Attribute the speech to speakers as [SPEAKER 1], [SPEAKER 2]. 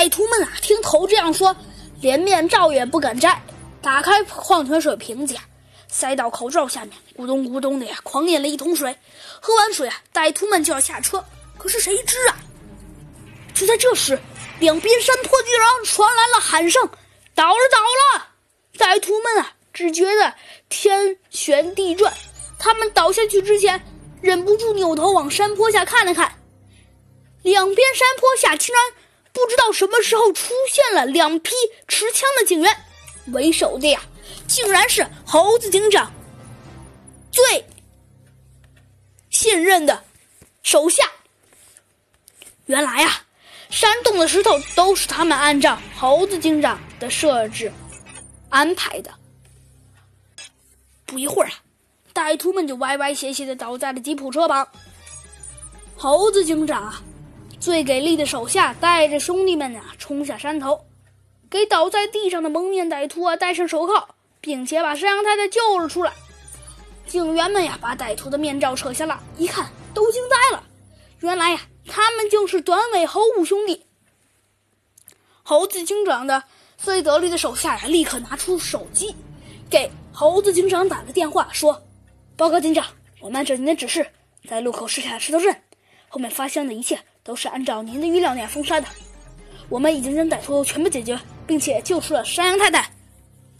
[SPEAKER 1] 歹徒们啊，听头这样说，连面罩也不敢摘，打开矿泉水瓶子，塞到口罩下面，咕咚咕咚的呀，狂饮了一桶水。喝完水啊，歹徒们就要下车，可是谁知啊，就在这时，两边山坡居然传来了喊声：“倒了，倒了！”歹徒们啊，只觉得天旋地转。他们倒下去之前，忍不住扭头往山坡下看了看，两边山坡下竟然不知道什么时候出现了两批持枪的警员，为首的呀，竟然是猴子警长最信任的手下。原来呀，山洞的石头都是他们按照猴子警长的设置安排的。不一会儿啊。歹徒们就歪歪斜斜的倒在了吉普车旁。猴子警长啊，最给力的手下带着兄弟们啊冲下山头，给倒在地上的蒙面歹徒啊戴上手铐，并且把山羊太太救了出来。警员们呀把歹徒的面罩扯下了，一看都惊呆了，原来呀他们就是短尾猴五兄弟。猴子警长的最得力的手下呀立刻拿出手机，给猴子警长打了电话说。报告警长，我们按照您的指示，在路口设下了石头阵，后面发生的一切都是按照您的预料那样封杀的。我们已经将歹徒全部解决，并且救出了山羊太太。